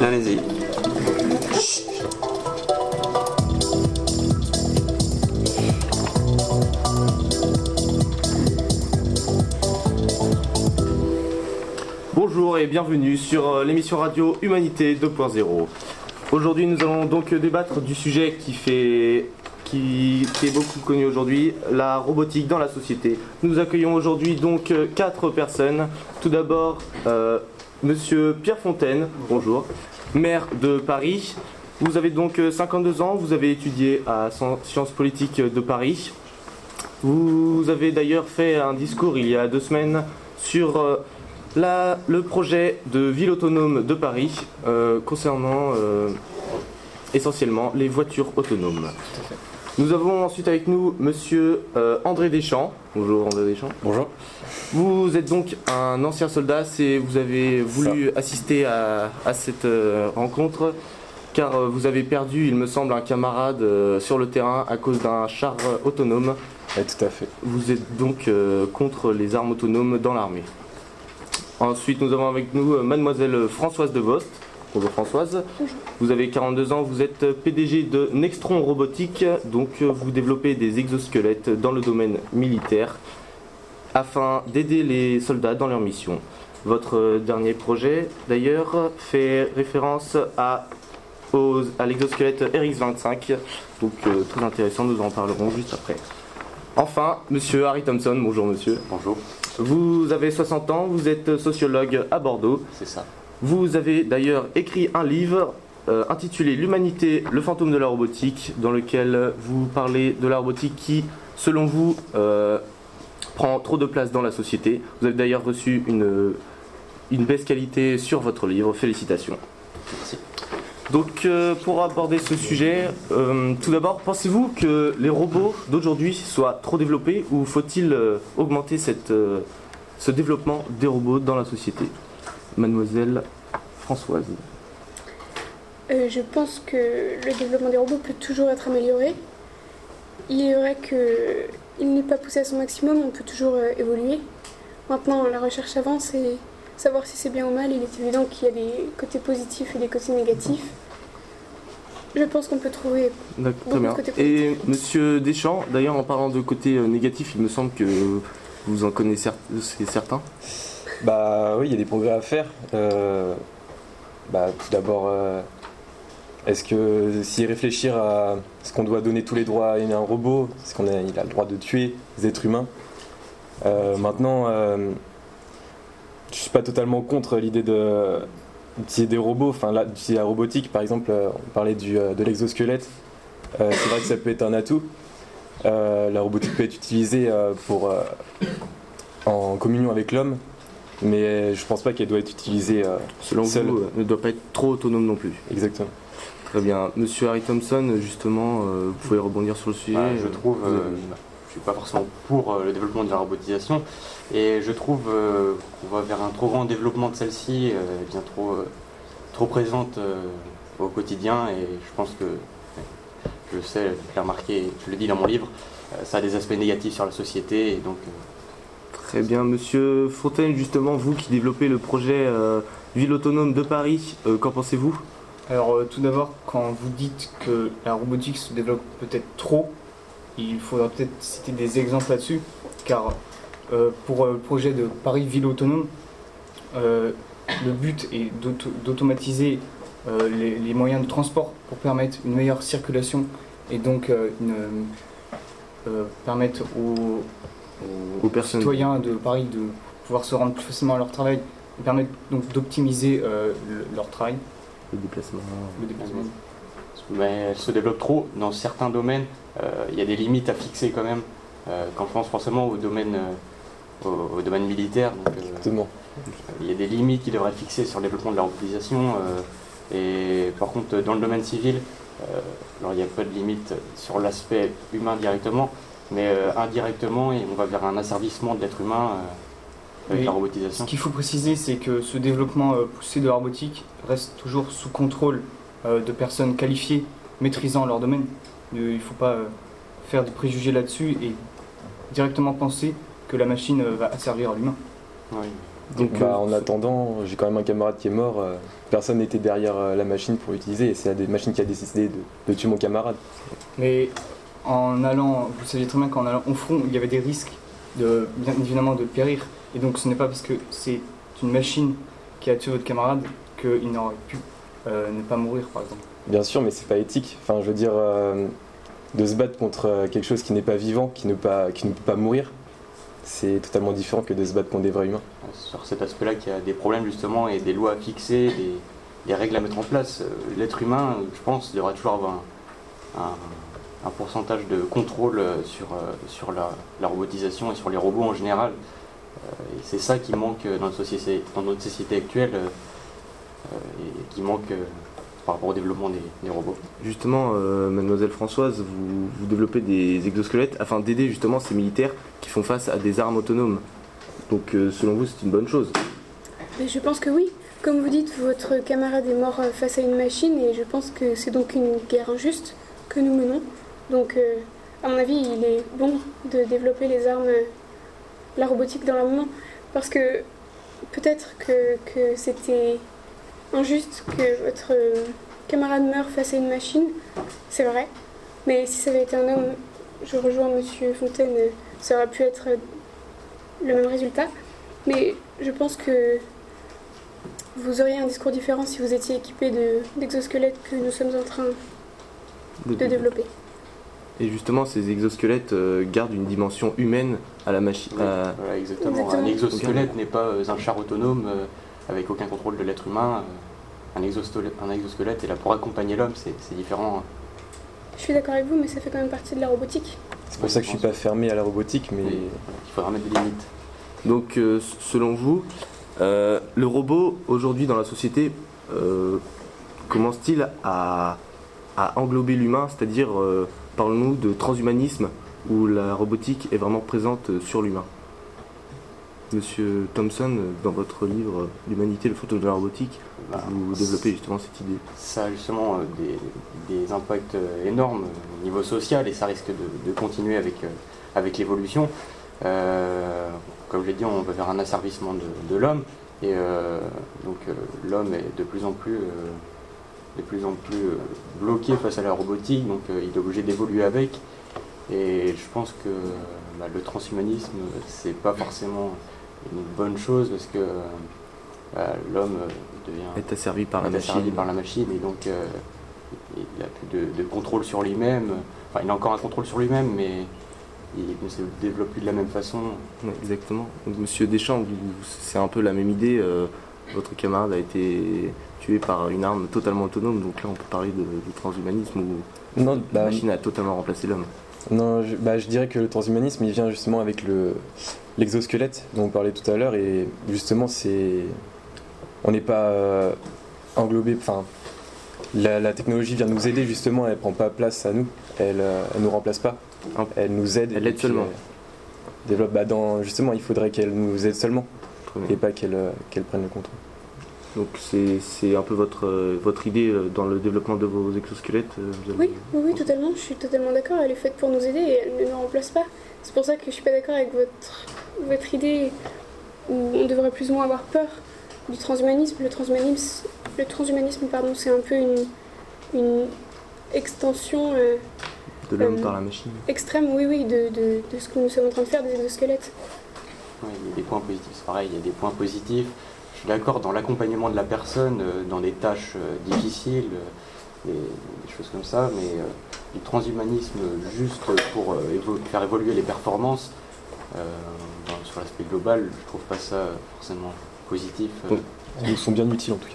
Allez-y. Bonjour et bienvenue sur euh, l'émission radio Humanité 2.0. Aujourd'hui, nous allons donc débattre du sujet qui fait qui, est beaucoup connu aujourd'hui, la robotique dans la société. Nous accueillons aujourd'hui donc euh, quatre personnes. Tout d'abord, euh, Monsieur Pierre Fontaine, bonjour, maire de Paris. Vous avez donc euh, 52 ans, vous avez étudié à Sci- Sciences Politiques de Paris. Vous avez d'ailleurs fait un discours il y a deux semaines sur euh, le projet de ville autonome de Paris euh, concernant euh, essentiellement les voitures autonomes. Nous avons ensuite avec nous Monsieur euh, André Deschamps. Bonjour André Deschamps. Bonjour. Vous êtes donc un ancien soldat, c'est vous avez voulu assister à, à cette euh, rencontre car euh, vous avez perdu, il me semble, un camarade sur le terrain à cause d'un char autonome. Oui, tout à fait. Vous êtes donc contre les armes autonomes dans l'armée. Ensuite, nous avons avec nous mademoiselle Françoise de Vost. Bonjour Françoise. Vous avez 42 ans, vous êtes PDG de Nextron Robotique, donc euh, vous développez des exosquelettes dans le domaine militaire afin d'aider les soldats dans leur mission. Votre dernier projet, d'ailleurs, fait référence à, aux- à l'exosquelette RX25, donc euh, très intéressant, nous en parlerons juste après. Enfin, monsieur Harry Thompson, bonjour monsieur. Bonjour, Vous avez 60 ans, vous êtes sociologue à Bordeaux. c'est ça. Vous avez d'ailleurs écrit un livre euh, intitulé L'humanité, le fantôme de la robotique, dans lequel vous parlez de la robotique qui, selon vous, euh, prend trop de place dans la société. Vous avez d'ailleurs reçu une, une baisse qualité sur votre livre. Félicitations. Merci. Donc, euh, pour aborder ce sujet, tout d'abord, pensez-vous que les robots d'aujourd'hui soient trop développés ou faut-il augmenter cette, ce développement des robots dans la société? Mademoiselle Françoise. Euh, je pense que le développement des robots peut toujours être amélioré. Il est vrai qu'il n'est pas poussé à son maximum, on peut toujours euh, évoluer. Maintenant, la recherche avance et savoir si c'est bien ou mal, il est évident qu'il y a des côtés positifs et des côtés négatifs. Je pense qu'on peut trouver. Beaucoup de côtés Et positifs. Monsieur Deschamps, d'ailleurs, en parlant de côté euh, négatif, il me semble que vous en connaissez cer- certains. Bah oui, il y a des progrès à faire. Euh, bah, tout d'abord, euh, est-ce que si réfléchir à ce qu'on doit donner tous les droits à un robot, est-ce qu'on a, il a le droit de tuer des êtres humains Euh, Maintenant, je suis pas totalement contre l'idée de d'utiliser des robots, enfin là, la robotique, par exemple, on parlait du, de l'exosquelette. C'est vrai que ça peut être un atout. La robotique peut être utilisée pour, en communion avec l'homme, mais je pense pas qu'elle doit être utilisée euh, Selon Seul. vous, euh, ne doit pas être trop autonome non plus. exactement. Très bien. Monsieur Harry Thompson, justement, euh, vous pouvez rebondir sur le sujet. Bah, je trouve, euh, avez- je suis pas forcément pour euh, le développement de la robotisation, et je trouve euh, qu'on va vers un trop grand développement de celle-ci, euh, elle devient trop, euh, trop présente euh, au quotidien, et je pense que, je sais, je l'ai remarqué, je le dis dans mon livre, euh, ça a des aspects négatifs sur la société, et donc euh, Très bien, monsieur Fontaine, justement, vous qui développez le projet euh, Ville autonome de Paris, euh, qu'en pensez-vous? Alors euh, tout d'abord, quand vous dites que la robotique se développe peut-être trop, il faudra peut-être citer des exemples là-dessus, car pour le projet de Paris Ville Autonome, le but est d'auto- d'automatiser les, moyens de transport pour permettre une meilleure circulation et donc une, permettre aux, aux Aux personnes. citoyens de Paris de pouvoir se rendre plus facilement à leur travail et permettre donc d'optimiser euh, le- leur travail, Le déplacement. le déplacement. mais elle se développe trop dans certains domaines. Euh, Il y a des limites à fixer quand même. Euh, quand je pense forcément au domaine, euh, au, au domaine militaire, donc, euh, Exactement. il y a des limites qui devraient être fixées sur le développement de la robotisation. euh, et par contre, dans le domaine civil, euh, alors il n'y a pas de limite sur l'aspect humain directement, mais euh, indirectement, et on va vers un asservissement de l'être humain euh, avec Oui. la Ce robotisation. qu'il faut préciser, c'est que ce développement euh, poussé de la robotique reste toujours sous contrôle euh, de personnes qualifiées, maîtrisant leur domaine. Euh, Il ne faut pas euh, faire de préjugés là-dessus et directement penser que la machine euh, va asservir l'humain. Oui. Donc, Bah, euh, en attendant, j'ai quand même un camarade qui est mort. euh, personne n'était derrière euh, la machine pour l'utiliser et c'est la des machine qui a décidé de, de tuer mon camarade. Mais en allant, vous saviez très bien qu'en allant au front, il y avait des risques de, bien évidemment de périr. Et donc ce n'est pas parce que c'est une machine qui a tué votre camarade qu'il n'aurait pu euh, ne pas mourir, par exemple. Bien sûr, mais c'est pas éthique. Enfin, je veux dire, euh, de se battre contre euh, quelque chose qui n'est pas vivant, qui ne, pas, qui ne peut pas mourir, c'est totalement différent que de se battre contre des vrais humains. sur cet aspect-là qu'il y a des problèmes justement et des lois à fixer, des, des règles à mettre en place. L'être humain, je pense, devrait toujours avoir un, un- un pourcentage de contrôle euh, sur, euh, sur la, la robotisation et sur les robots en général. Euh, Et c'est ça qui manque dans notre société, dans notre société actuelle et qui manque par rapport au développement des, des robots. Justement, euh, mademoiselle Françoise, vous, vous développez des exosquelettes afin d'aider justement ces militaires qui font face à des armes autonomes. Donc euh, selon vous, c'est une bonne chose. Mais je pense que oui. Comme vous dites, votre camarade est mort face à une machine et je pense que c'est donc une guerre injuste que nous menons. Donc, euh, à mon avis, il est bon de développer les armes, euh, la robotique dans l'armement. Parce que peut-être que, que c'était injuste que votre euh, camarade meure face à une machine, c'est vrai. Mais si ça avait été un homme, je rejoins Monsieur Fontaine, ça aurait pu être le même résultat. Mais je pense que vous auriez un discours différent si vous étiez équipé de- d'exosquelettes que nous sommes en train de développer. Et justement, ces exosquelettes euh, gardent une dimension humaine à la machine. à- Voilà, exactement. Exactement. Un exosquelette n'est pas euh, un char autonome euh, avec aucun contrôle de l'être humain. Un exosquelette, un exosquelette est là pour accompagner l'homme, c'est c'est différent. Je suis d'accord avec vous, mais ça fait quand même partie de la robotique. C'est pour ça que je suis pas fermé à la robotique, mais il faudra mettre des limites. Donc euh, selon vous, euh, le robot aujourd'hui dans la société euh, commence-t-il à, à englober l'humain C'est-à-dire, euh, parlons-nous de transhumanisme où la robotique est vraiment présente euh, sur l'humain Monsieur Thompson, euh, dans votre livre euh, L'humanité, le photo de la robotique, Bah, vous développez justement cette idée. ça a justement euh, des, des impacts euh, énormes au niveau social et ça risque de, de continuer avec, euh, avec l'évolution. Euh, comme je l'ai dit, on va vers un asservissement de, de l'homme et euh, donc euh, l'homme est de plus en plus, euh, de plus, en plus euh, bloqué face à la robotique, donc euh, il est obligé d'évoluer avec. Et je pense que bah, le transhumanisme, c'est pas forcément une bonne chose parce que euh, bah, l'homme devient Est asservi par la est asservi machine. par la machine et donc euh, il n'a plus de, de contrôle sur lui-même. Enfin, il a encore un contrôle sur lui-même, mais il ne se développe plus de la même façon. Exactement. Donc, Monsieur Deschamps, c'est un peu la même idée. euh, votre camarade a été tué par une arme totalement autonome, donc là on peut parler de, de transhumanisme où non, la bah, machine a totalement remplacé l'homme. non, je, bah, je dirais que le transhumanisme il vient justement avec le l'exosquelette dont on parlait tout à l'heure et justement c'est on n'est pas euh, englobé, enfin la, la technologie vient nous aider justement, elle prend pas place à nous, elle, euh, elle nous remplace pas, Ah. elle nous aide. Elle aide seulement. euh, développe, bah, dans, justement il faudrait qu'elle nous aide seulement et pas qu'elle euh, qu'elle prenne le contrôle. Donc c'est c'est un peu votre, euh, votre idée euh, dans le développement de vos exosquelettes euh, vous avez- Oui, oui, oui, totalement. Je suis totalement d'accord. Elle est faite pour nous aider et elle ne nous remplace pas. C'est pour ça que je suis pas d'accord avec votre, votre idée où on devrait plus ou moins avoir peur du transhumanisme. Le transhumanisme, le transhumanisme pardon, c'est un peu une, une extension euh, De l'homme Euh, par la machine. extrême, oui, oui, de, de, de ce que nous sommes en train de faire des exosquelettes. Ouais, il y a des points positifs, c'est pareil, il y a des points positifs. Je suis d'accord dans l'accompagnement de la personne, euh, dans des tâches euh, difficiles, euh, des, des choses comme ça, mais euh, du transhumanisme juste pour euh, évo- faire évoluer les performances, euh, dans- sur l'aspect global, je trouve pas ça forcément positif. euh. Donc, Ils sont bien utiles en tout cas.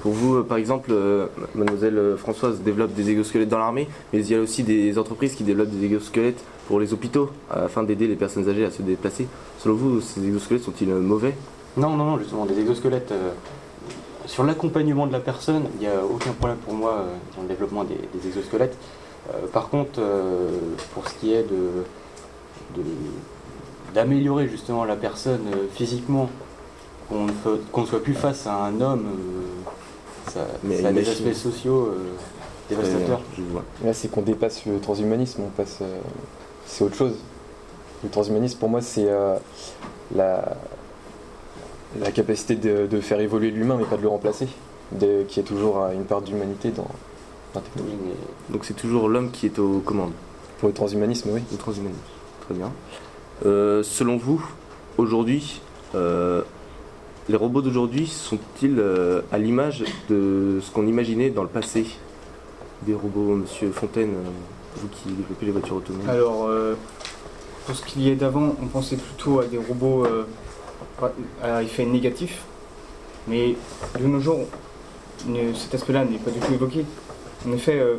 Pour vous, euh, par exemple, euh, mademoiselle euh, Françoise développe des exosquelettes dans l'armée, mais il y a aussi des entreprises qui développent des exosquelettes pour les hôpitaux afin d'aider les personnes âgées à se déplacer. Selon vous, ces exosquelettes sont-ils euh, mauvais? Non, non, non, justement, des exosquelettes. euh, sur l'accompagnement de la personne, il n'y a aucun problème pour moi euh, dans le développement des, des exosquelettes. Euh, par contre, euh, pour ce qui est de, de- d'améliorer justement la personne euh, physiquement, qu'on ne, soit plus face à un homme, euh, ça, Mais ça a des aspects sociaux euh, dévastateurs. Je vois. Là, c'est qu'on dépasse le transhumanisme, on passe. euh, c'est autre chose. Le transhumanisme, pour moi, c'est euh, la. La capacité de, de faire évoluer l'humain, mais pas de le remplacer, de, qui est toujours euh, une part d'humanité dans la technologie. Oui, mais Donc c'est toujours l'homme qui est aux commandes. Pour le transhumanisme, oui. Le transhumanisme. Très bien. Euh, selon vous, aujourd'hui, euh, les robots d'aujourd'hui sont-ils euh, à l'image de ce qu'on imaginait dans le passé? Des robots, monsieur Fontaine, vous qui développez les voitures autonomes Alors, euh, pour ce qu'il y est d'avant, on pensait plutôt à des robots euh, à effet négatif. Mais de nos jours, cet aspect-là n'est pas du tout évoqué. En effet, euh,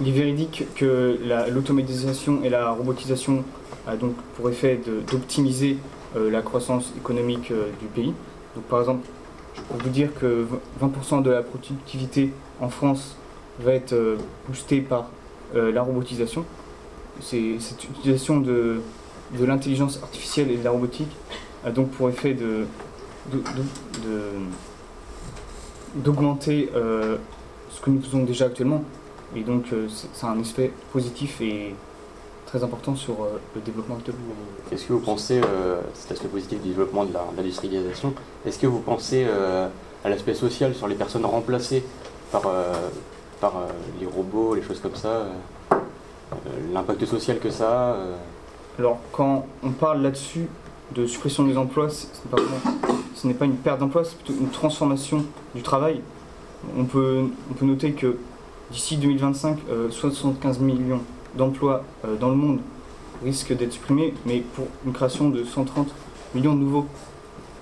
il est véridique que la- l'automatisation et la robotisation a donc pour effet d'optimiser euh, la croissance économique euh, du pays. Par exemple, je peux vous dire que 20% de la productivité en France va être euh, boostée par euh, la robotisation. C'est cette utilisation de l'intelligence artificielle et de la robotique a donc pour effet de d'augmenter euh, ce que nous faisons déjà actuellement. Et donc euh, c'est c'est un aspect positif et très important sur euh, le développement actuel. Est-ce que vous pensez, euh, cet aspect positif du développement de l'industrialisation, est-ce que vous pensez à l'aspect social sur les personnes remplacées par, par les robots, les choses comme ça L'impact social que ça a Alors, quand on parle là-dessus de suppression des emplois, ce n'est pas, une perte d'emploi, c'est plutôt une transformation du travail. On peut, noter que d'ici 2025, euh, 75 millions d'emplois euh, dans le monde risquent d'être supprimés, mais pour une création de 130 millions de nouveaux.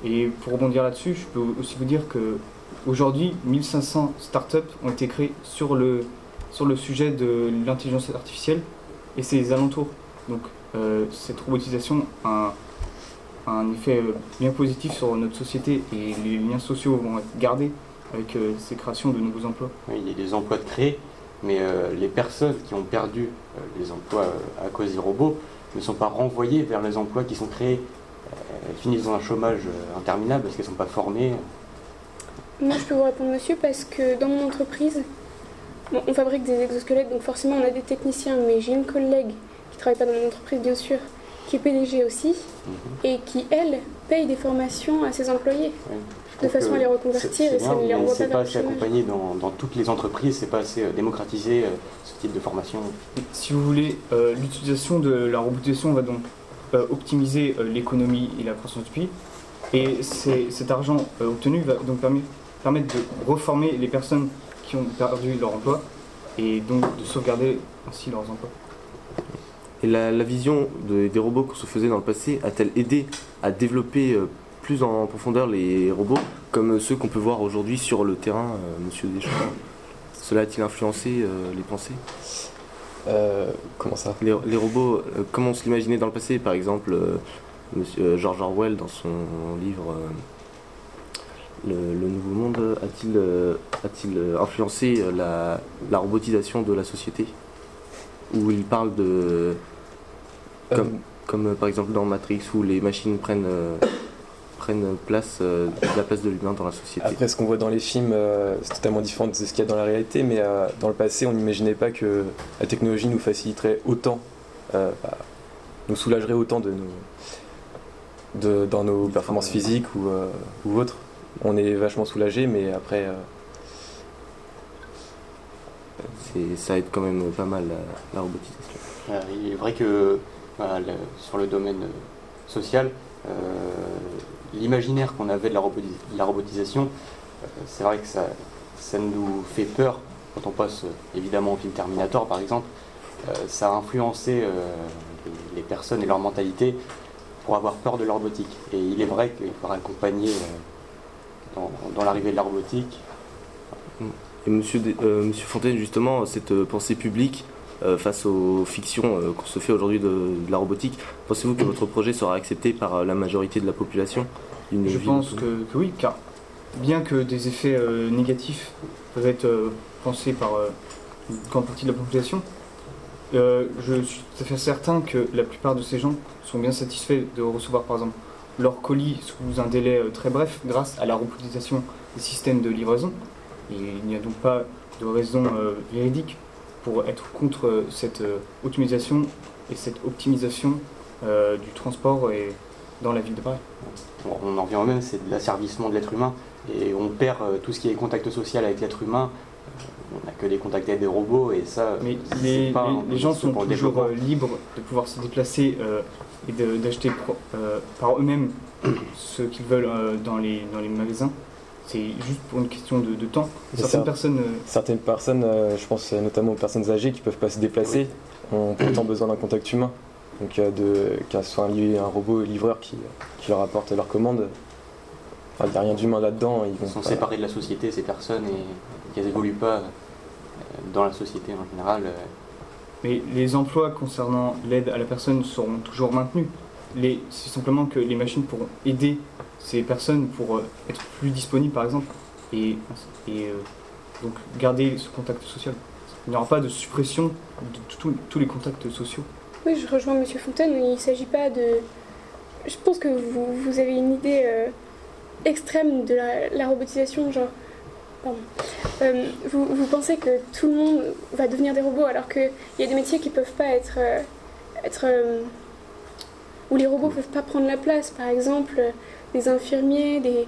Et pour rebondir là-dessus, je peux aussi vous dire que aujourd'hui, 1500 startups ont été créées sur le, sujet de l'intelligence artificielle et ses alentours. Donc euh, cette robotisation a un effet euh, bien positif sur notre société et les liens sociaux vont être gardés avec euh, ces créations de nouveaux emplois. oui, il y a des emplois de créés, mais euh, les personnes qui ont perdu euh, les emplois euh, à cause des robots ne sont pas renvoyées vers les emplois qui sont créés. Elles finissent dans un chômage euh, interminable parce qu'elles ne sont pas formées. Moi, je peux vous répondre, monsieur, parce que dans mon entreprise, bon, on fabrique des exosquelettes, donc forcément, on a des techniciens, mais j'ai une collègue qui travaille pas dans mon entreprise, bien sûr, qui est PDG aussi, Mhm. et qui, elle, paye des formations à ses employés, Oui. De façon à les reconvertir, c'est et ça ne les mais renvoie c'est pas assez accompagné dans, dans toutes les entreprises, c'est pas assez euh, démocratisé euh, ce type de formation. Si vous voulez, euh, l'utilisation de la robotisation va donc euh, optimiser euh, l'économie et la croissance du pays. Et c'est- cet argent euh, obtenu va donc permis- permettre de reformer les personnes qui ont perdu leur emploi et donc de sauvegarder ainsi leurs emplois. Et la, la vision de- des robots qu'on se faisait dans le passé a-t-elle aidé à développer euh, plus en profondeur les robots comme ceux qu'on peut voir aujourd'hui sur le terrain, euh, monsieur Deschamps? Cela a-t-il influencé euh, les pensées? Comment ça? Les, les robots, euh, comme on se l'imaginait dans le passé, par exemple, monsieur George Orwell dans son livre le, Le Nouveau Monde, a-t-il a-t-il influencé la, la robotisation de la société? Où il parle de. Comme, Euh, comme euh, par exemple dans Matrix, où les machines prennent, euh, prennent place, la place de l'humain dans la société. Après, ce qu'on voit dans les films, c'est totalement différent de ce qu'il y a dans la réalité, mais dans le passé, on n'imaginait pas que la technologie nous faciliterait autant, bah, nous soulagerait autant de nos, de, dans nos performances physiques ou, euh, ou autres. On est vachement soulagé, mais après, euh, ça aide quand même pas mal la, robotisation. Euh, il est vrai que le- sur le domaine euh, social, euh, l'imaginaire qu'on avait de la, robotisation, euh, c'est vrai que ça, ça nous fait peur quand on passe évidemment au film Terminator par exemple. Ça a influencé les, personnes et leur mentalité pour avoir peur de la robotique. Et il est vrai qu'il faudra accompagner dans l'arrivée de la robotique. Et monsieur, euh, monsieur Fontaine, justement, cette euh, pensée publique euh, face aux fictions qu'on se fait aujourd'hui de, de la robotique, pensez-vous que votre projet sera accepté par la majorité de la population? Une Je pense que, que oui, car bien que des effets négatifs peuvent être pensés par une grande partie de la population, euh, je suis tout à fait certain que la plupart de ces gens sont bien satisfaits de recevoir par exemple leur colis sous un délai très bref grâce à la robotisation des systèmes de livraison. Et il n'y a donc pas de raison euh, véridique pour être contre euh, cette euh, optimisation et cette optimisation euh, du transport et dans la ville de Paris. On en revient au même, c'est de l'asservissement de l'être humain. Et on perd euh, tout ce qui est contact social avec l'être humain. Euh, on n'a que des contacts avec des robots et ça. Mais les, pas les- gens sont le toujours euh, libres de pouvoir se déplacer euh, et d'acheter euh, par eux-mêmes ce qu'ils veulent euh, dans, les, dans les magasins. C'est juste pour une question de, de temps. Et Certaines personnes, euh, Certaines personnes, euh, je pense euh, notamment aux personnes âgées qui peuvent pas se déplacer, ont pourtant besoin d'un contact humain. Donc euh, de soit un, un robot livreur qui, qui leur apporte leur commande, enfin, il n'y a rien d'humain là-dedans. Ils sont pas- séparés de la société, ces personnes, et qu'elles évoluent pas euh, dans la société en général. euh, mais les emplois concernant l'aide à la personne seront toujours maintenus. C'est simplement que les machines pourront aider ces personnes pour euh, être plus disponibles, par exemple, et, euh, donc garder ce contact social. Il n'y aura pas de suppression de tous- les contacts sociaux. Oui, je rejoins Monsieur Fontaine. Il ne s'agit pas de. Je pense que vous, avez une idée euh, extrême de la, robotisation, genre. Pardon. Vous, pensez que tout le monde va devenir des robots alors qu'il y a des métiers qui peuvent pas être. Où les robots peuvent pas prendre la place. Par exemple, des infirmiers, des.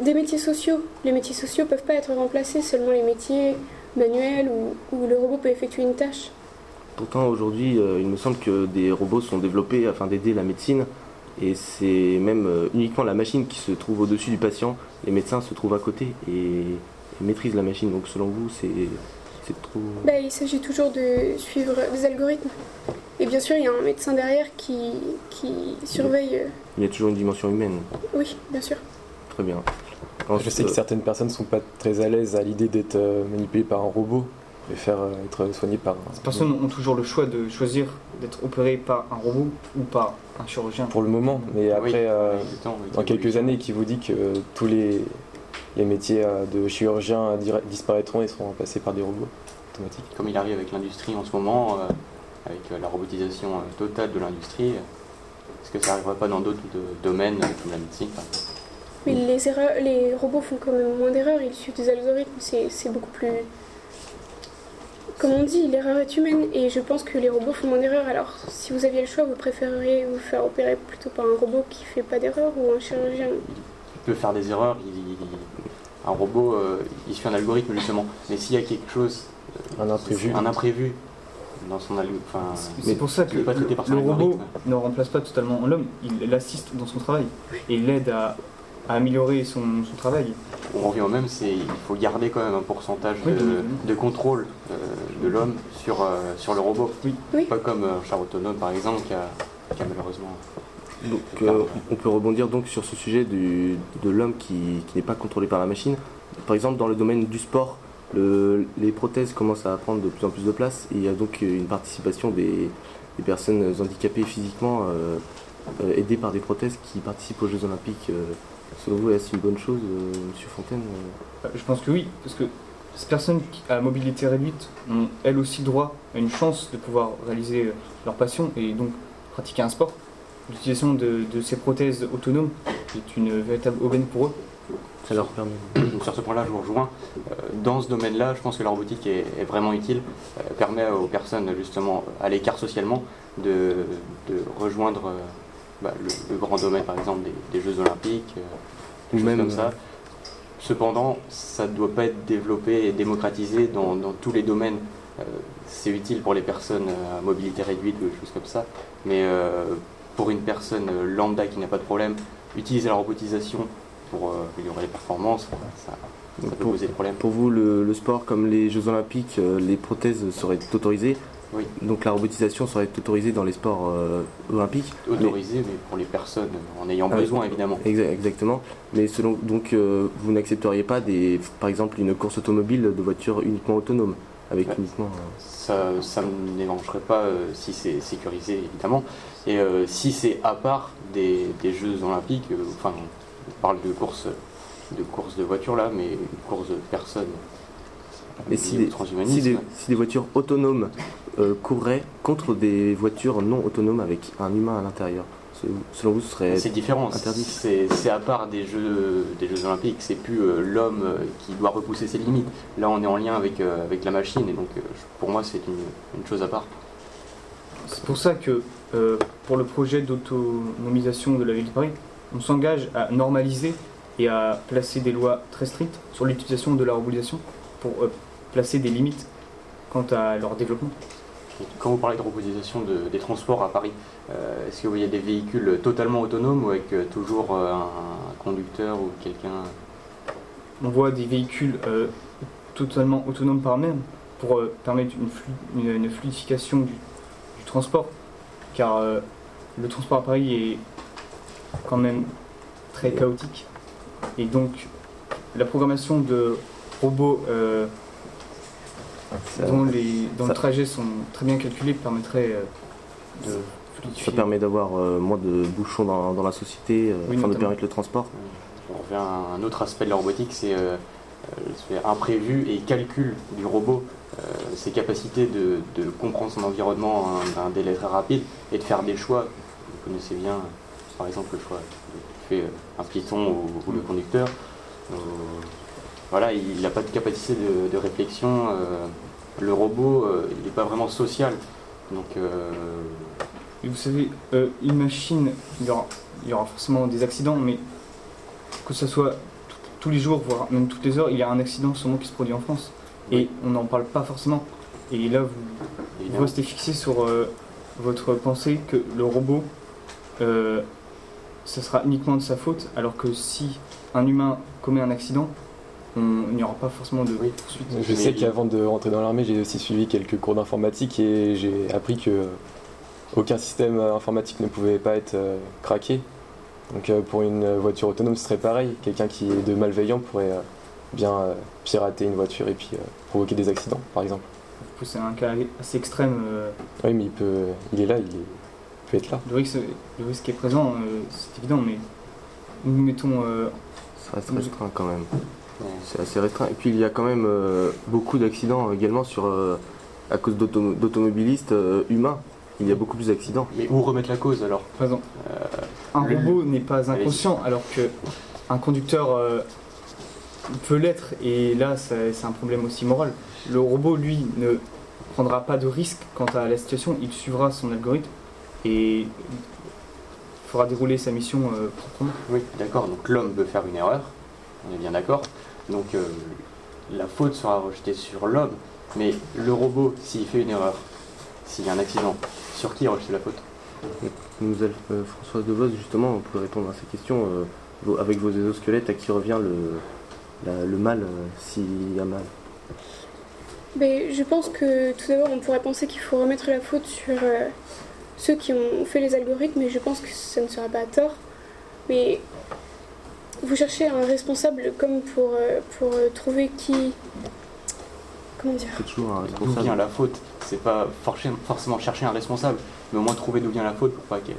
des métiers sociaux. Les métiers sociaux peuvent pas être remplacés, seulement les métiers manuels où, où le robot peut effectuer une tâche. Pourtant, aujourd'hui, euh, il me semble que des robots sont développés afin d'aider la médecine. Et c'est même euh, uniquement la machine qui se trouve au-dessus du patient. Les médecins se trouvent à côté et maîtrisent la machine. Donc, selon vous, c'est c'est trop. Bah, il s'agit toujours de suivre des algorithmes. Et bien sûr, il y a un médecin derrière qui, qui surveille. euh, Il y a toujours une dimension humaine. Oui, bien sûr. Très bien. Je sais que euh, certaines personnes sont pas très à l'aise à l'idée d'être euh, manipulées par un robot et faire euh, être soignées par un Ces personnes ont toujours le choix de choisir d'être opérées par un robot ou par un chirurgien. pour le moment. Mais après, oui, euh, exactement, oui, dans quelques années, qui vous dit que tous les, les métiers euh, de chirurgien disparaîtront et seront remplacés par des robots automatiques. Comme il arrive avec l'industrie en ce moment, euh, avec euh, la robotisation totale de l'industrie, est-ce que ça n'arrivera pas dans d'autres domaines, comme la médecine par exemple? Mais les, erreurs, les robots font quand même moins d'erreurs, ils suivent des algorithmes, c'est c'est beaucoup plus. Comme on dit, l'erreur est humaine et je pense que les robots font moins d'erreurs. Alors, si vous aviez le choix, vous préféreriez vous faire opérer plutôt par un robot qui fait pas d'erreurs ou un chirurgien? Il peut faire des erreurs, il- il- un robot, euh, il suit un algorithme justement. Mais s'il y a quelque chose, Un imprévu. un imprévu dans son algorithme, enfin, C'est pour ça il que est pas traité par le, son le robot ne remplace pas totalement l'homme, il l'assiste dans son travail et il l'aide à, à améliorer son, son travail. on revient au même, c'est il faut garder quand même un pourcentage Oui, de, oui, oui. de contrôle euh, de l'homme sur, euh, sur le robot. Oui. Oui. Pas comme euh, un char autonome par exemple qui a, qui a malheureusement. Donc, euh, on peut rebondir donc sur ce sujet de l'homme qui, n'est pas contrôlé par la machine. Par exemple, dans le domaine du sport, le- les prothèses commencent à prendre de plus en plus de place et il y a donc une participation des, personnes handicapées physiquement euh, euh, aidées par des prothèses qui participent aux Jeux Olympiques. euh. selon vous, est-ce une bonne chose, euh, Monsieur Fontaine euh? Euh, Je pense que oui, parce que ces personnes à mobilité réduite ont elles aussi droit à une chance de pouvoir réaliser euh, leur passion et donc pratiquer un sport. L'utilisation de, de ces prothèses autonomes est une véritable aubaine pour eux. Ça leur permet. Donc sur ce point-là, je vous rejoins. Euh, Dans ce domaine-là, je pense que la robotique est, est vraiment utile. Euh, permet aux personnes justement à l'écart socialement de, de rejoindre euh, bah, le, le grand domaine, par exemple des, des Jeux Olympiques, des Ou choses même, comme ça. Cependant, ça ne doit pas être développé et démocratisé dans, dans tous les domaines. Euh, c'est utile pour les personnes à mobilité réduite ou des choses comme ça, mais euh, pour une personne euh, lambda qui n'a pas de problème, utiliser la robotisation pour euh, améliorer les performances, ça, ça peut poser des problèmes. Pour vous, le, le sport comme les Jeux Olympiques, euh, les prothèses seraient autorisées. Oui. Donc la robotisation serait autorisée dans les sports euh, olympiques. Autorisé, mais pour les personnes en ayant Ah besoin, évidemment. Exa- Exactement. Mais selon donc euh, vous n'accepteriez pas des, par exemple une course automobile de voitures uniquement autonomes avec Ouais. uniquement. euh, Ça, ça me dérangerait pas si c'est sécurisé, évidemment. Et euh, si c'est à part des, des Jeux Olympiques, euh, enfin, on parle de course de course de voiture là, mais une course de personnes. Mais si des, si, des, si des voitures autonomes euh, courraient contre des voitures non autonomes avec un humain à l'intérieur, selon- vous, ce serait c'est différent. interdit. C'est c'est à part des Jeux, des jeux Olympiques. C'est plus euh, l'homme qui doit repousser ses limites. Là, on est en lien avec, euh, avec la machine, et donc euh, pour moi, c'est une, une chose à part. C'est pour ça que pour le projet d'autonomisation de la ville de Paris, on s'engage à normaliser et à placer des lois très strictes sur l'utilisation de la robotisation pour euh, placer des limites quant à leur développement. Quand vous parlez de robotisation de- des transports à Paris, euh, est-ce que vous voyez des véhicules totalement autonomes ou avec euh, toujours euh, un conducteur ou quelqu'un? On voit des véhicules euh, totalement autonomes par eux-mêmes pour euh, permettre une, flu- une- une fluidification du, du transport, car euh, le transport à Paris est quand même très chaotique. Et donc, la programmation de robots euh, dont, les, dont ça- le trajet sont très bien calculés permettrait euh, de ça permet d'avoir euh, moins de bouchons dans, dans la société, euh, Oui, afin de permettre le transport. On revient à un autre aspect de la robotique, c'est euh, euh, c'est imprévu et calcul du robot, ses capacités de, comprendre son environnement en un délai très rapide et de faire des choix. Vous connaissez bien, euh, par exemple, le choix fait euh, un piéton ou, le conducteur. Euh, voilà, il n'a pas de capacité de, réflexion. euh, le robot, euh, il n'est pas vraiment social. Donc, euh, vous savez, euh, une machine, il y, aura, il y aura forcément des accidents, mais que ce soit tous les jours, voire même toutes les heures, il y a un accident sûrement qui se produit en France. Et on n'en parle pas forcément. Et là, vous, restez fixé sur euh, votre pensée que le robot, euh, ce sera uniquement de sa faute, alors que si un humain commet un accident, on- il n'y aura pas forcément de Oui. poursuite. Je sais qu'avant de rentrer dans l'armée, j'ai aussi suivi quelques cours d'informatique et j'ai appris que aucun système euh, informatique ne pouvait pas être euh, craqué. Donc euh, pour une voiture autonome, ce serait pareil. Quelqu'un qui est de malveillant pourrait euh, bien euh, pirater une voiture et puis euh, provoquer des accidents, par exemple. C'est un cas assez extrême. euh, Oui, mais il peut, il est là, il, est- il peut être là. le, risque, le risque est présent, euh, c'est évident, mais nous mettons euh, Ça reste restreint quand même. C'est assez restreint. Et puis il y a quand même euh, beaucoup d'accidents également sur, euh, à cause d'auto- d'automobilistes euh, humains. Il y a beaucoup plus d'accidents. Mais où remettre la cause alors? Euh, Un le- robot n'est pas inconscient, alors que un conducteur euh, peut l'être, et là c'est un problème aussi moral. Le robot, lui, ne prendra pas de risque quant à la situation, il suivra son algorithme et fera dérouler sa mission euh, proprement. Oui, d'accord. Donc l'homme peut faire une erreur, on est bien d'accord. Donc euh, la faute sera rejetée sur l'homme, mais le robot, s'il fait une erreur, s'il y a un accident, sur qui rejeter la faute? Nous, euh, Françoise Devos, justement, on peut répondre à ces questions. euh, avec vos exosquelettes, à qui revient le, la- le mal euh, s'il y a mal Ben, je pense que tout d'abord, on pourrait penser qu'il faut remettre la faute sur euh, ceux qui ont fait les algorithmes, et je pense que ça ne sera pas à tort. Mais vous cherchez un responsable comme pour, euh, pour euh, trouver qui. Comment dire? C'est toujours un D'où vient responsable. la faute? C'est pas forcément chercher un responsable, mais au moins trouver d'où vient la faute pour pas qu'il y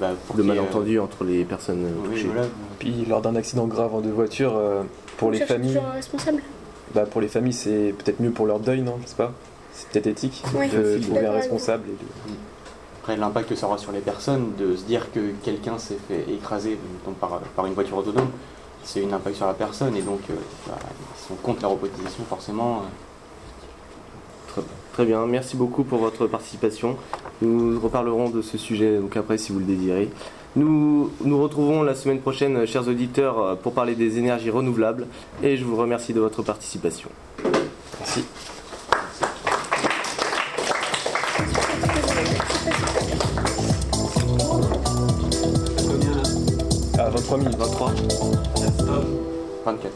bah, De ait, malentendus entre les personnes euh, euh, oui, touchées. voilà. Puis lors d'un accident grave en deux voitures, euh, pour les familles, toujours un responsable bah, pour les familles c'est peut-être mieux pour leur deuil, non? Je sais pas. C'est peut-être éthique Oui, de trouver un responsable. et de- Après, l'impact que ça aura sur les personnes, de se dire que quelqu'un s'est fait écraser par, par une voiture autonome, c'est une impact sur la personne, et donc, euh, bah, si on compte la robotisation, forcément, euh, Très, bien, merci beaucoup pour votre participation. Nous reparlerons de ce sujet donc après si vous le désirez. Nous nous retrouvons la semaine prochaine, chers auditeurs, pour parler des énergies renouvelables et je vous remercie de votre participation. Merci. Ah, 23 minutes. 23 24.